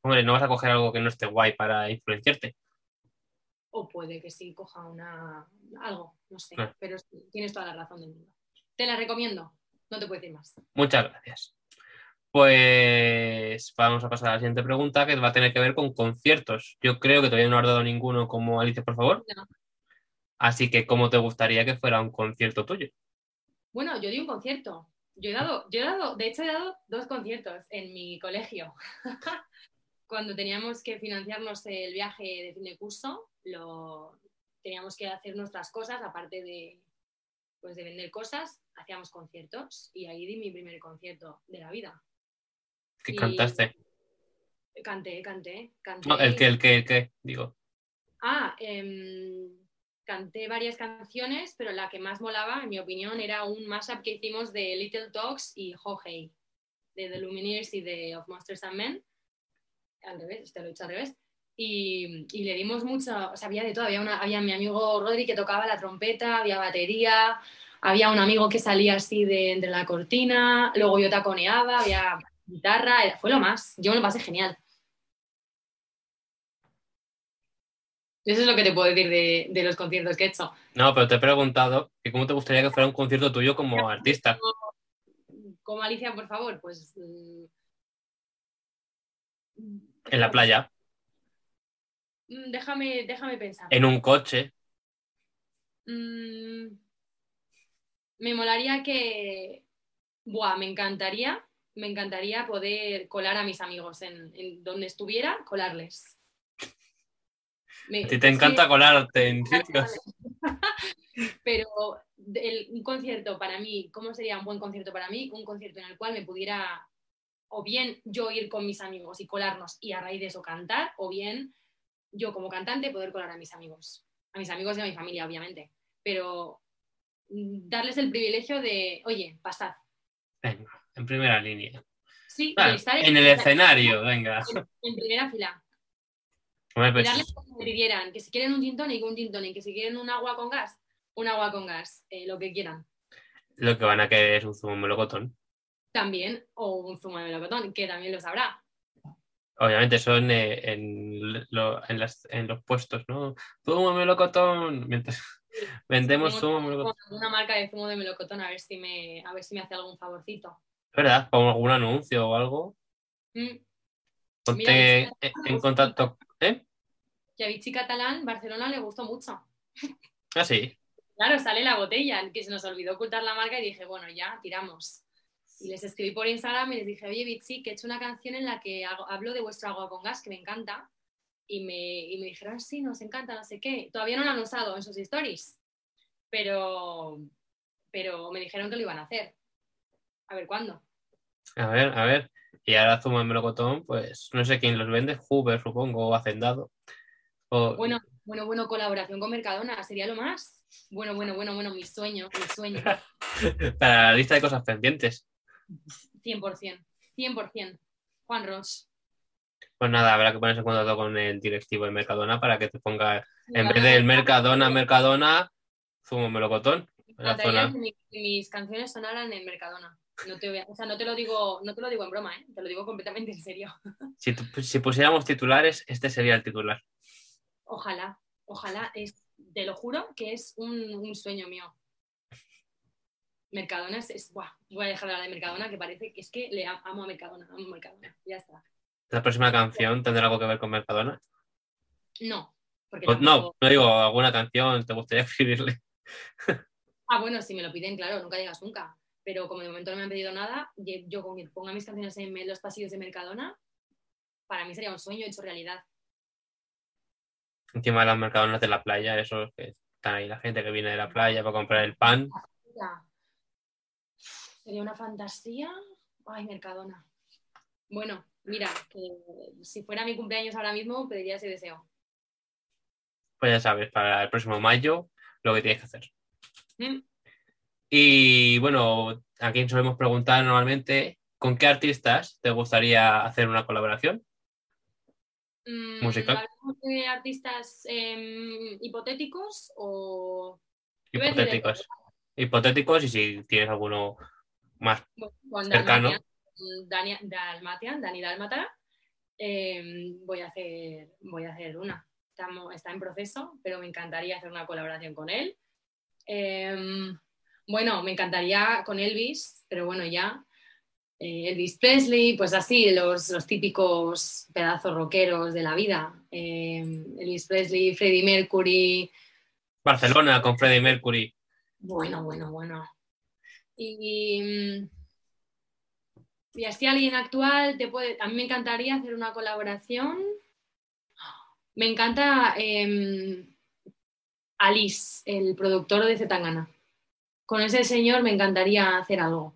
Hombre, no vas a coger algo que no esté guay para influenciarte. O puede que sí coja una algo, no sé, Ah. pero tienes toda la razón del mundo. Te la recomiendo, no te puedo decir más. Muchas gracias. Pues vamos a pasar a la siguiente pregunta que va a tener que ver con conciertos. Yo creo que todavía no has dado ninguno como Alicia, por favor. No. Así que, ¿cómo te gustaría que fuera un concierto tuyo? Bueno, yo di un concierto. Yo he dado, yo he dado, de hecho he dado dos conciertos en mi colegio. Cuando teníamos que financiarnos el viaje de fin de curso, lo teníamos que hacer nuestras cosas, aparte de, pues de vender cosas, hacíamos conciertos y ahí di mi primer concierto de la vida. ¿Qué Y- cantaste? Canté, canté, canté. No, el que, el que, el que, digo. Ah, em, canté varias canciones, pero la que más molaba, en mi opinión, era un mashup que hicimos de Little Dogs y Hohei, de The Lumineers y de Of Monsters and Men. Al revés, te lo he dicho al revés. Y, y le dimos mucho, o sea, había de todo. Había, una, había mi amigo Rodri que tocaba la trompeta, había batería, había un amigo que salía así de entre la cortina, luego yo taconeaba, había guitarra, fue lo más. Yo me lo pasé genial. Eso es lo que te puedo decir de, de los conciertos que he hecho. No, pero te he preguntado que cómo te gustaría que fuera un concierto tuyo como artista. Como Alicia, por favor, pues. mm, En la playa, mm, Déjame, déjame pensar. en un coche. Mm, me molaría que. Buah, me encantaría. Me encantaría poder colar a mis amigos en, en donde estuviera, colarles. Me- A ti te encanta colarte en sitios. Pero el- un concierto para mí, ¿cómo sería un buen concierto para mí? Un concierto en el cual me pudiera, o bien yo ir con mis amigos y colarnos y a raíz de eso cantar, o bien yo como cantante poder colar a mis amigos. A mis amigos y a mi familia, obviamente. Pero mm, darles el privilegio de, oye, pasad. Venga, en primera línea. Sí, Vale, y estar en el escenario, venga. en- en primera fila. Pues, darles como pidieran, que si quieren un gin tonic, un gin tonic, que si quieren un agua con gas, un agua con gas, eh, lo que quieran. lo que van a querer es un zumo melocotón. También, o un zumo de melocotón, que también lo sabrá. Obviamente son eh, en, lo- en, las- en los puestos, ¿no? Zumo melocotón. Mientras vendemos zumo con melocotón. una marca de zumo de melocotón a ver si me, a ver si me hace algún favorcito. ¿Verdad? Como algún anuncio o algo. Mm, Ponte Mira, en, en contacto. ¿Eh? Que a Vichy Catalán, Barcelona le gustó mucho. Ah, sí. Claro, sale la botella, que se nos olvidó ocultar la marca y dije, bueno, ya, tiramos. Y les escribí por Instagram y les dije, oye, Vichy, que he hecho una canción en la que hago- hablo de vuestro agua con gas, que me encanta. Y me, y me dijeron, "Ah, sí, nos encanta, no sé qué. Todavía no lo han usado en sus stories, pero, pero me dijeron que lo iban a hacer. A ver cuándo. A ver, a ver. Y ahora zumo de melocotón, pues no sé quién los vende. Hoover, supongo, o Hacendado. O, Bueno, bueno, bueno, colaboración con Mercadona, sería lo más. Bueno, bueno, bueno, bueno, mi sueño, mi sueño. Para la lista de cosas pendientes. 100%, 100%. Juan Ross. Pues nada, habrá que ponerse en contacto con el directivo de Mercadona para que te ponga, en vez del Mercadona, Mercadona, zumo melocotón. La zona. mis canciones sonaran en Mercadona. No te, voy a- o sea, no te lo digo, no te lo digo en broma, ¿eh? te lo digo completamente en serio. Si, si pusiéramos titulares, este sería el titular. Ojalá, ojalá, es, te lo juro que es un, un sueño mío. Mercadona es, es- buah, voy a dejar de hablar de Mercadona, que parece que es que le am- amo a Mercadona, amo a Mercadona, ya está. La próxima canción tendrá algo que ver con Mercadona. No, porque Pues no, tampoco- no digo alguna canción, te gustaría escribirle. Ah, bueno, si me lo piden, claro, nunca digas nunca. Pero como de momento no me han pedido nada, yo con que ponga mis canciones en los pasillos de Mercadona, para mí sería un sueño hecho realidad. Encima de las Mercadonas de la playa, esos que están ahí la gente que viene de la playa para comprar el pan. Ya. Sería una fantasía. Ay, Mercadona. Bueno, mira, que si fuera mi cumpleaños ahora mismo, pediría ese deseo. Pues ya sabes, para el próximo mayo, lo que tienes que hacer. Mm. Y bueno, aquí solemos preguntar normalmente, ¿con qué artistas te gustaría hacer una colaboración? Mm, Musical. ¿Hablamos de artistas em, hipotéticos o Hipotéticos. Hipotéticos y si tienes alguno más. con Cercano. Dalmatian, Dani, Dalmatian, Dani Dalmata? em, voy, a hacer, voy a hacer una. Estamos, está en proceso, pero me encantaría hacer una colaboración con él. Em, bueno, me encantaría con Elvis, pero bueno, ya. Eh, Elvis Presley, pues así, los, los típicos pedazos rockeros de la vida. Em, Elvis Presley, Freddie Mercury, Barcelona con Freddie Mercury. bueno, bueno, bueno. Y, mm, y así alguien actual te puede. A mí me encantaría hacer una colaboración. Me encanta em, Alice, el productor de Zetangana. Con ese señor me encantaría hacer algo.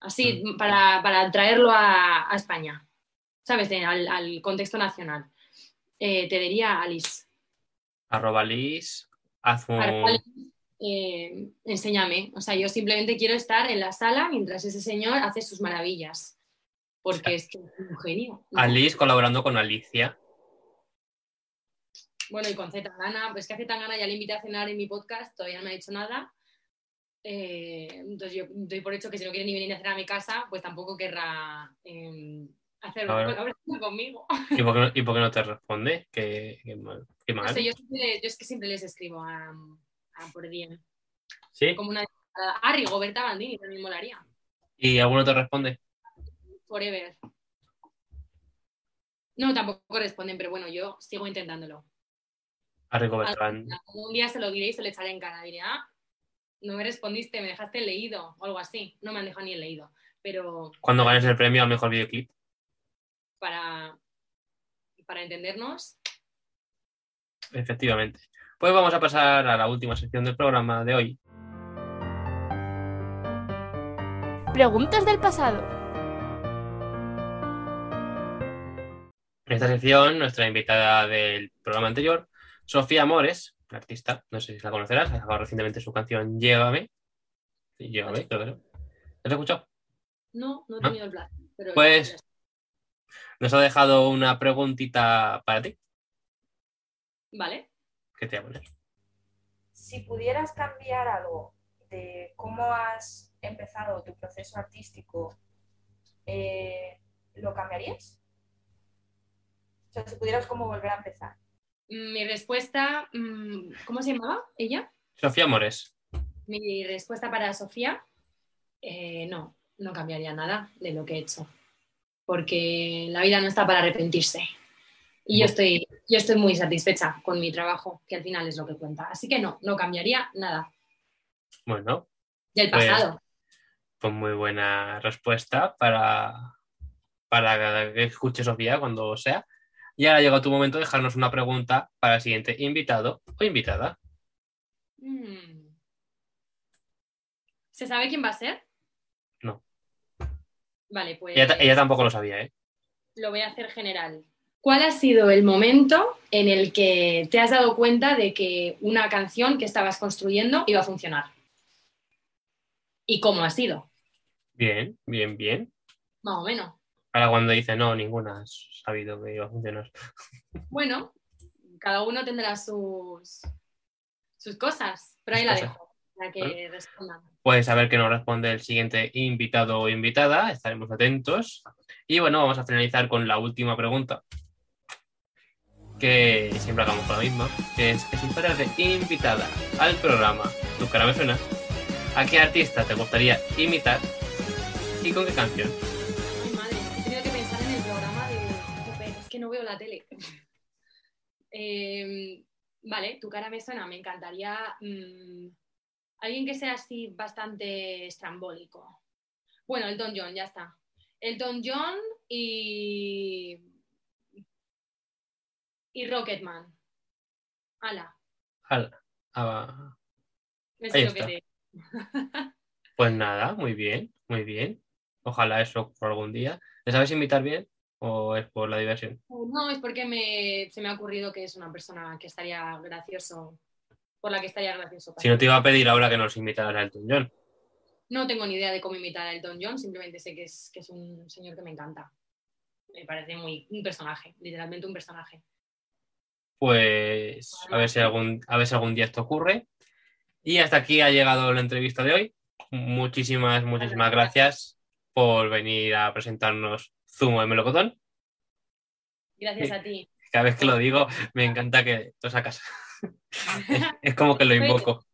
Así, para, para traerlo a, a España. ¿Sabes? Al, al contexto nacional. Eh, te diría Alice. Arroba Liz, Haz un... Eh, enséñame. O sea, yo simplemente quiero estar en la sala mientras ese señor hace sus maravillas. Porque es que es un genio. ¿no? Alice colaborando con Alicia. Bueno, y con Z Gana, pues que a Z Gana ya le invité a cenar en mi podcast, todavía no me ha dicho nada. Eh, entonces yo doy por hecho que si no quiere ni venir a cenar a mi casa, pues tampoco querrá eh, hacer una colaboración conmigo. ¿Y por qué no, y por qué no te responde? Qué, qué mal. Qué mal. sé, yo, yo es que siempre les escribo a, a por DM. ¿Sí? Como una a Rigoberta Bandini también molaría. ¿Y alguno te responde? Forever. No, tampoco responden, pero bueno, yo sigo intentándolo. A Rico Bertrand. Un día se lo diré y se le echaré en cara. Diré, ah, no me respondiste, me dejaste el leído o algo así. No me han dejado ni el leído. Pero Cuando ganes el premio al mejor videoclip. para, para entendernos, Efectivamente. Pues vamos a pasar a la última sección del programa de hoy. Preguntas del pasado. En esta sección, nuestra invitada del programa anterior, Sofía Mores, una artista, no sé si la conocerás, ha sacado recientemente su canción Llévame. Sí, Llévame, creo que no. ¿No te has escuchado? no, no he ¿No? tenido el placer. Pero Pues- Nos ha dejado una preguntita para ti. Vale. ¿Qué te voy a poner? Si pudieras cambiar algo de cómo has empezado tu proceso artístico, eh, ¿lo cambiarías? O sea, si pudieras como volver a empezar. Mi respuesta, mm, ¿cómo se llamaba ella? Sofía Mores. Mi respuesta para Sofía, eh, no, no cambiaría nada de lo que he hecho. Porque la vida no está para arrepentirse. Y yo estoy, yo estoy muy satisfecha con mi trabajo, que al final es lo que cuenta. Así que no, no cambiaría nada Bueno, del Pues- pasado. pues muy buena respuesta para, para que escuche Sofía cuando sea. Y ahora llega tu momento de dejarnos una pregunta para el siguiente invitado o invitada. Mm. ¿Se sabe quién va a ser? No. Vale, pues Ella, ella tampoco lo sabía, ¿eh? lo voy a hacer general. ¿Cuál ha sido el momento en el que te has dado cuenta de que una canción que estabas construyendo iba a funcionar? ¿Y cómo ha sido? Bien, bien, bien. Más o menos. Ahora cuando dice no, ninguna has sabido que iba a funcionar. Bueno, cada uno tendrá sus, sus cosas, pero ahí la cosas. dejo para que respondan. A ver qué nos responde el siguiente invitado o invitada. Estaremos atentos. Y bueno, vamos a finalizar con la última pregunta. Que siempre hagamos con la misma. Que es que si fueras de invitada al programa Tu cara me suena, ¿a qué artista te gustaría imitar y con qué canción? Ay, madre, he tenido que pensar en el programa de... Es que no veo la tele. Eh, vale, tu cara me suena, me encantaría... mm, alguien que sea así bastante estrambólico. Bueno, Elton John, ya está. Elton John y... Y Rocketman. Ala, Ala. Ah, Ahí es que te... pues nada, muy bien, muy bien. Ojalá eso por algún día. ¿Te sabes imitar bien o es por la diversión? No, es porque me, se me ha ocurrido que es una persona que estaría gracioso, por la que estaría gracioso. Si no te iba a pedir ahora que nos invitaras a Elton John. No tengo ni idea de cómo imitar a Elton John, simplemente sé que es, que es un señor que me encanta. Me parece muy un personaje, literalmente un personaje. Pues a ver si algún, a ver si algún día esto ocurre. Y hasta aquí ha llegado la entrevista de hoy. Muchísimas, muchísimas gracias por venir a presentarnos Zumo de Melocotón. Gracias a ti. Cada vez que lo digo, me encanta que lo sacas. es como que lo invoco.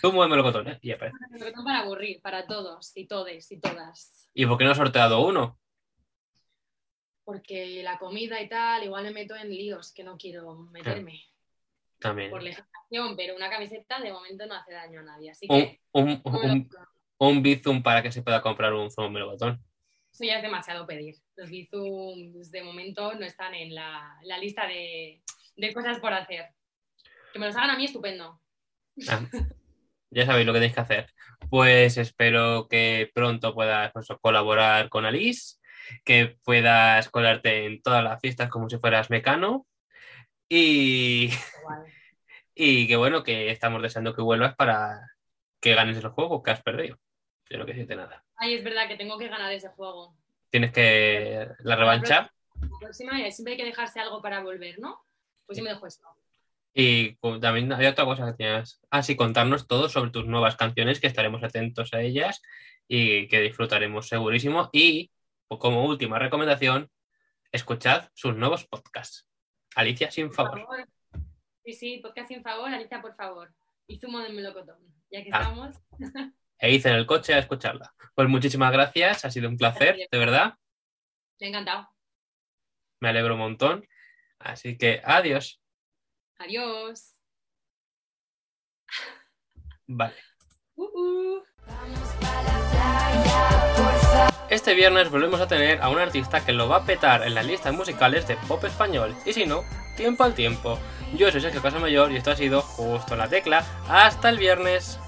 Zumo de Melocotón, ¿eh? Y aparece. Para aburrir, para todos y todes y todas. ¿Y por qué no he sorteado uno? Porque la comida y tal, igual me meto en líos que no quiero meterme También. por legislación, pero una camiseta de momento no hace daño a nadie. Así Un, que un, no un, Bizum para que se pueda comprar un Zumo de Melocotón. Eso ya es demasiado pedir. Los Bizums de momento no están en la, la lista de, de cosas por hacer. Que me los hagan a mí, estupendo. Ah, ya sabéis lo que tenéis que hacer. Pues espero que pronto puedas pues, colaborar con Alice, que puedas colarte en todas las fiestas como si fueras mecano y. Y que bueno, que estamos deseando que vuelvas para que ganes el juego que has perdido. Yo no quiero decirte nada. Ay, es verdad que tengo que ganar ese juego. Tienes que la revancha La próxima eh, siempre hay que dejarse algo para volver, ¿no? Pues yo me dejo esto. y también había otra cosa que tenías. Ah, sí, contarnos todo sobre tus nuevas canciones, que estaremos atentos a ellas y que disfrutaremos segurísimo. Y como última recomendación, escuchad sus nuevos podcasts. Alicia, sin Por favor. favor. Sí, sí, podcast sin favor, Alicia, por favor. Y zumo de melocotón. Ya que Ah. estamos. E hice en el coche a escucharla. Pues muchísimas gracias, ha sido un placer, de verdad. Me ha encantado. Me alegro un montón. Así que adiós. Adiós. Vale. Uh, uh. Este viernes volvemos a tener a un artista que lo va a petar en las listas musicales de pop español. Y si no, tiempo al tiempo. Yo soy Sergio Casamayor y esto ha sido justo la tecla. Hasta el viernes.